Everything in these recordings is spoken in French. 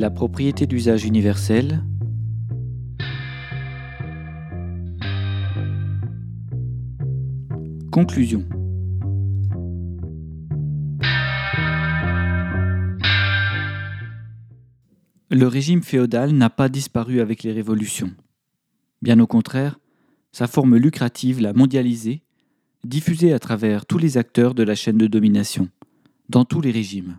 La propriété d'usage universel. Conclusion. Le régime féodal n'a pas disparu avec les révolutions. Bien au contraire, sa forme lucrative l'a mondialisé, diffusée à travers tous les acteurs de la chaîne de domination, dans tous les régimes.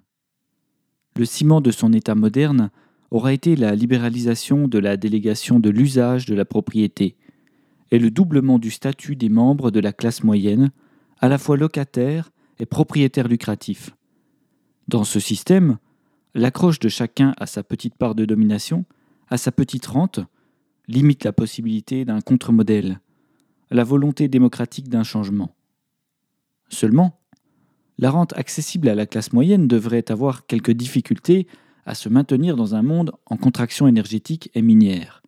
Le ciment de son État moderne aura été la libéralisation de la délégation de l'usage de la propriété et le doublement du statut des membres de la classe moyenne, à la fois locataires et propriétaires lucratifs. Dans ce système, l'accroche de chacun à sa petite part de domination, à sa petite rente, limite la possibilité d'un contre-modèle, la volonté démocratique d'un changement. Seulement, la rente accessible à la classe moyenne devrait avoir quelques difficultés à se maintenir dans un monde en contraction énergétique et minière.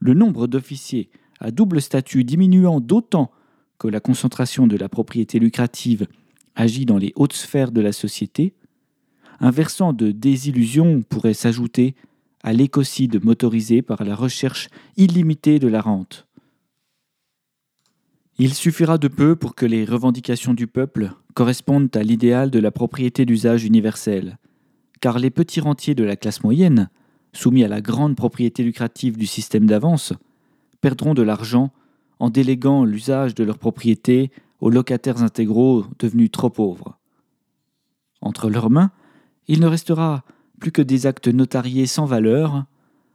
Le nombre d'officiers à double statut diminuant d'autant que la concentration de la propriété lucrative agit dans les hautes sphères de la société, un versant de désillusion pourrait s'ajouter à l'écocide motorisé par la recherche illimitée de la rente. Il suffira de peu pour que les revendications du peuple correspondent à l'idéal de la propriété d'usage universelle, car les petits rentiers de la classe moyenne, soumis à la grande propriété lucrative du système d'avance, perdront de l'argent en déléguant l'usage de leur propriété aux locataires intégraux devenus trop pauvres. Entre leurs mains, il ne restera plus que des actes notariés sans valeur,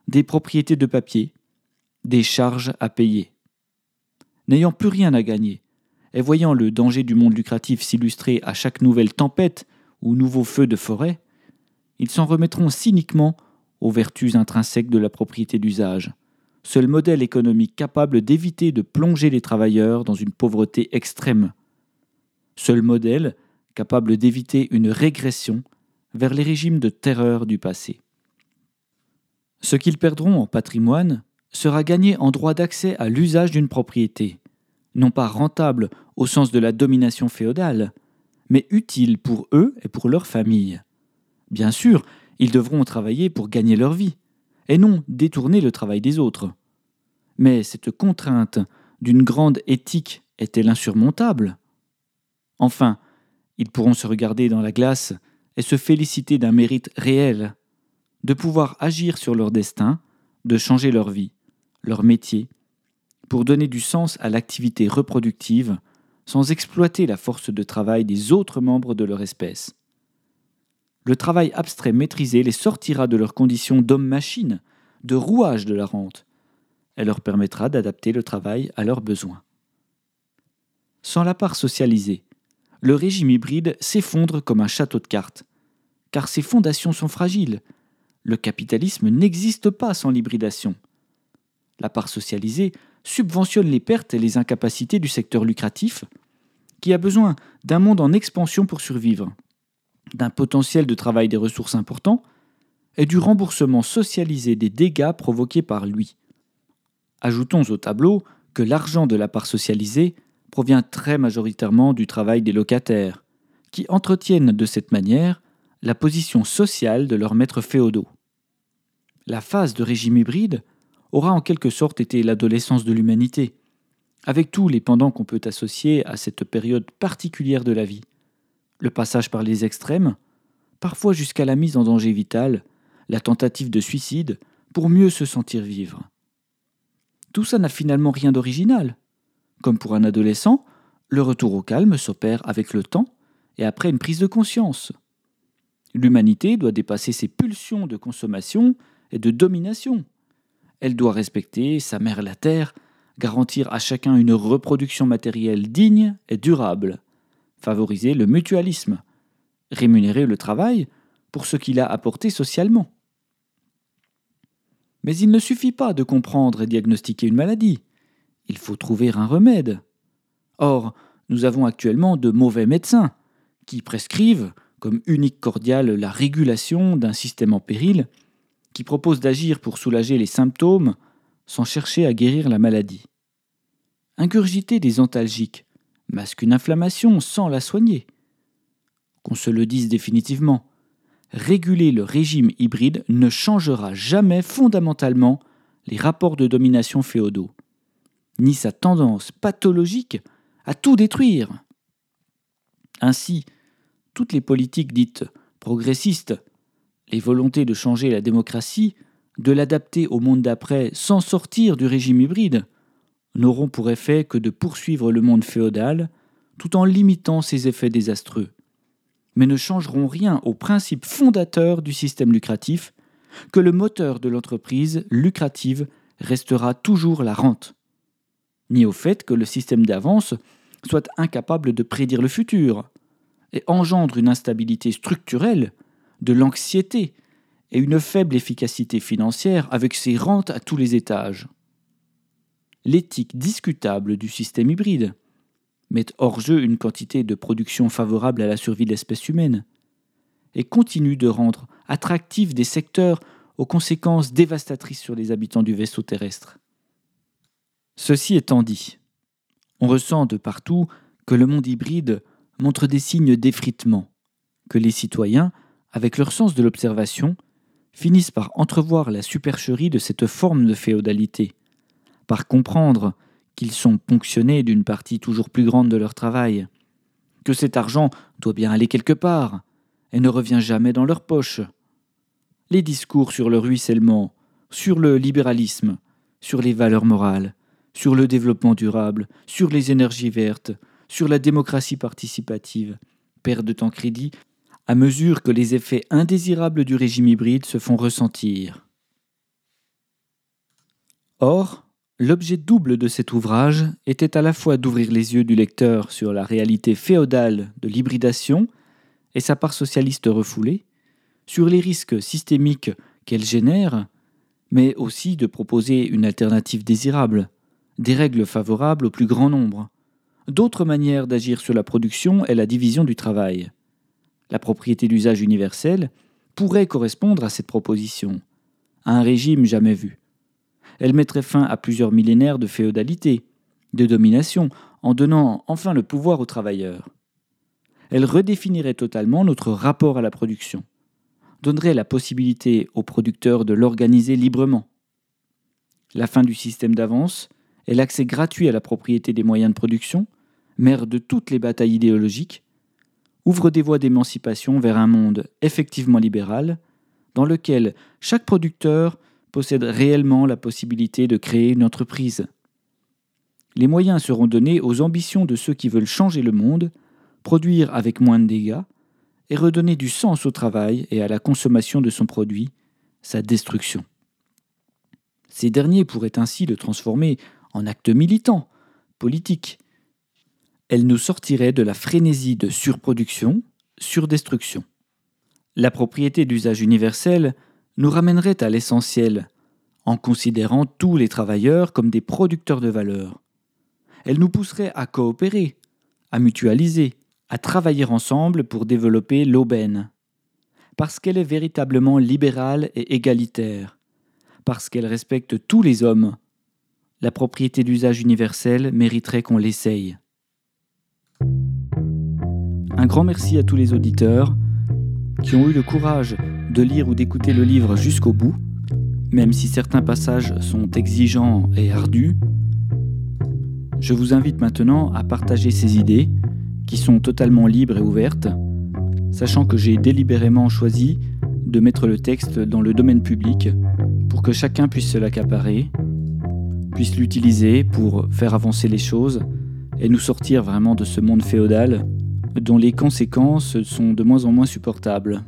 des propriétés de papier, des charges à payer. N'ayant plus rien à gagner, et voyant le danger du monde lucratif s'illustrer à chaque nouvelle tempête ou nouveau feu de forêt, ils s'en remettront cyniquement aux vertus intrinsèques de la propriété d'usage, seul modèle économique capable d'éviter de plonger les travailleurs dans une pauvreté extrême, seul modèle capable d'éviter une régression vers les régimes de terreur du passé. Ce qu'ils perdront en patrimoine sera gagné en droit d'accès à l'usage d'une propriété, non pas rentable au sens de la domination féodale, mais utile pour eux et pour leur famille. Bien sûr, ils devront travailler pour gagner leur vie, et non détourner le travail des autres. Mais cette contrainte d'une grande éthique est-elle insurmontable? Enfin, ils pourront se regarder dans la glace et se féliciter d'un mérite réel, de pouvoir agir sur leur destin, de changer leur vie, leur métier, pour donner du sens à l'activité reproductive sans exploiter la force de travail des autres membres de leur espèce. Le travail abstrait maîtrisé les sortira de leur condition d'homme-machine, de rouage de la rente, et leur permettra d'adapter le travail à leurs besoins. Sans la part socialisée, le régime hybride s'effondre comme un château de cartes, car ses fondations sont fragiles. Le capitalisme n'existe pas sans l'hybridation. La part socialisée subventionne les pertes et les incapacités du secteur lucratif, qui a besoin d'un monde en expansion pour survivre, d'un potentiel de travail des ressources importants, et du remboursement socialisé des dégâts provoqués par lui. Ajoutons au tableau que l'argent de la part socialisée provient très majoritairement du travail des locataires, qui entretiennent de cette manière la position sociale de leurs maîtres féodaux. La phase de régime hybride aura en quelque sorte été l'adolescence de l'humanité, avec tous les pendants qu'on peut associer à cette période particulière de la vie. Le passage par les extrêmes, parfois jusqu'à la mise en danger vital, la tentative de suicide, pour mieux se sentir vivre. Tout ça n'a finalement rien d'original. Comme pour un adolescent, le retour au calme s'opère avec le temps et après une prise de conscience. L'humanité doit dépasser ses pulsions de consommation et de domination. Elle doit respecter sa mère la terre, garantir à chacun une reproduction matérielle digne et durable, favoriser le mutualisme, rémunérer le travail pour ce qu'il a apporté socialement. Mais il ne suffit pas de comprendre et diagnostiquer une maladie. Il faut trouver un remède. Or, nous avons actuellement de mauvais médecins qui prescrivent, comme unique cordiale, la régulation d'un système en péril, qui propose d'agir pour soulager les symptômes sans chercher à guérir la maladie. Ingurgiter des antalgiques masque une inflammation sans la soigner. Qu'on se le dise définitivement, réguler le régime hybride ne changera jamais fondamentalement les rapports de domination féodaux, ni sa tendance pathologique à tout détruire. Ainsi, toutes les politiques dites progressistes, les volontés de changer la démocratie, de l'adapter au monde d'après sans sortir du régime hybride, n'auront pour effet que de poursuivre le monde féodal tout en limitant ses effets désastreux, mais ne changeront rien au principe fondateur du système lucratif, que le moteur de l'entreprise lucrative restera toujours la rente, ni au fait que le système d'avance soit incapable de prédire le futur, et engendre une instabilité structurelle, de l'anxiété et une faible efficacité financière avec ses rentes à tous les étages. L'éthique discutable du système hybride met hors jeu une quantité de production favorable à la survie de l'espèce humaine et continue de rendre attractifs des secteurs aux conséquences dévastatrices sur les habitants du vaisseau terrestre. Ceci étant dit, on ressent de partout que le monde hybride montre des signes d'effritement, que les citoyens, avec leur sens de l'observation, finissent par entrevoir la supercherie de cette forme de féodalité, par comprendre qu'ils sont ponctionnés d'une partie toujours plus grande de leur travail, que cet argent doit bien aller quelque part, et ne revient jamais dans leur poche. Les discours sur le ruissellement, sur le libéralisme, sur les valeurs morales, sur le développement durable, sur les énergies vertes, sur la démocratie participative, perdent en crédit à mesure que les effets indésirables du régime hybride se font ressentir. Or, l'objet double de cet ouvrage était à la fois d'ouvrir les yeux du lecteur sur la réalité féodale de l'hybridation et sa part socialiste refoulée, sur les risques systémiques qu'elle génère, mais aussi de proposer une alternative désirable, des règles favorables au plus grand nombre, d'autres manières d'agir sur la production et la division du travail la propriété d'usage universel, pourrait correspondre à cette proposition, à un régime jamais vu. Elle mettrait fin à plusieurs millénaires de féodalité, de domination, en donnant enfin le pouvoir aux travailleurs. Elle redéfinirait totalement notre rapport à la production, donnerait la possibilité aux producteurs de l'organiser librement. La fin du système d'avance et l'accès gratuit à la propriété des moyens de production, mère de toutes les batailles idéologiques, ouvre des voies d'émancipation vers un monde effectivement libéral, dans lequel chaque producteur possède réellement la possibilité de créer une entreprise. Les moyens seront donnés aux ambitions de ceux qui veulent changer le monde, produire avec moins de dégâts, et redonner du sens au travail et à la consommation de son produit, sa destruction. Ces derniers pourraient ainsi le transformer en acte militant, politique, elle nous sortirait de la frénésie de surproduction, surdestruction. La propriété d'usage universel nous ramènerait à l'essentiel, en considérant tous les travailleurs comme des producteurs de valeur. Elle nous pousserait à coopérer, à mutualiser, à travailler ensemble pour développer l'aubaine. Parce qu'elle est véritablement libérale et égalitaire, parce qu'elle respecte tous les hommes, la propriété d'usage universel mériterait qu'on l'essaye. Un grand merci à tous les auditeurs qui ont eu le courage de lire ou d'écouter le livre jusqu'au bout, même si certains passages sont exigeants et ardus. Je vous invite maintenant à partager ces idées, qui sont totalement libres et ouvertes, sachant que j'ai délibérément choisi de mettre le texte dans le domaine public pour que chacun puisse se l'accaparer, puisse l'utiliser pour faire avancer les choses et nous sortir vraiment de ce monde féodal dont les conséquences sont de moins en moins supportables.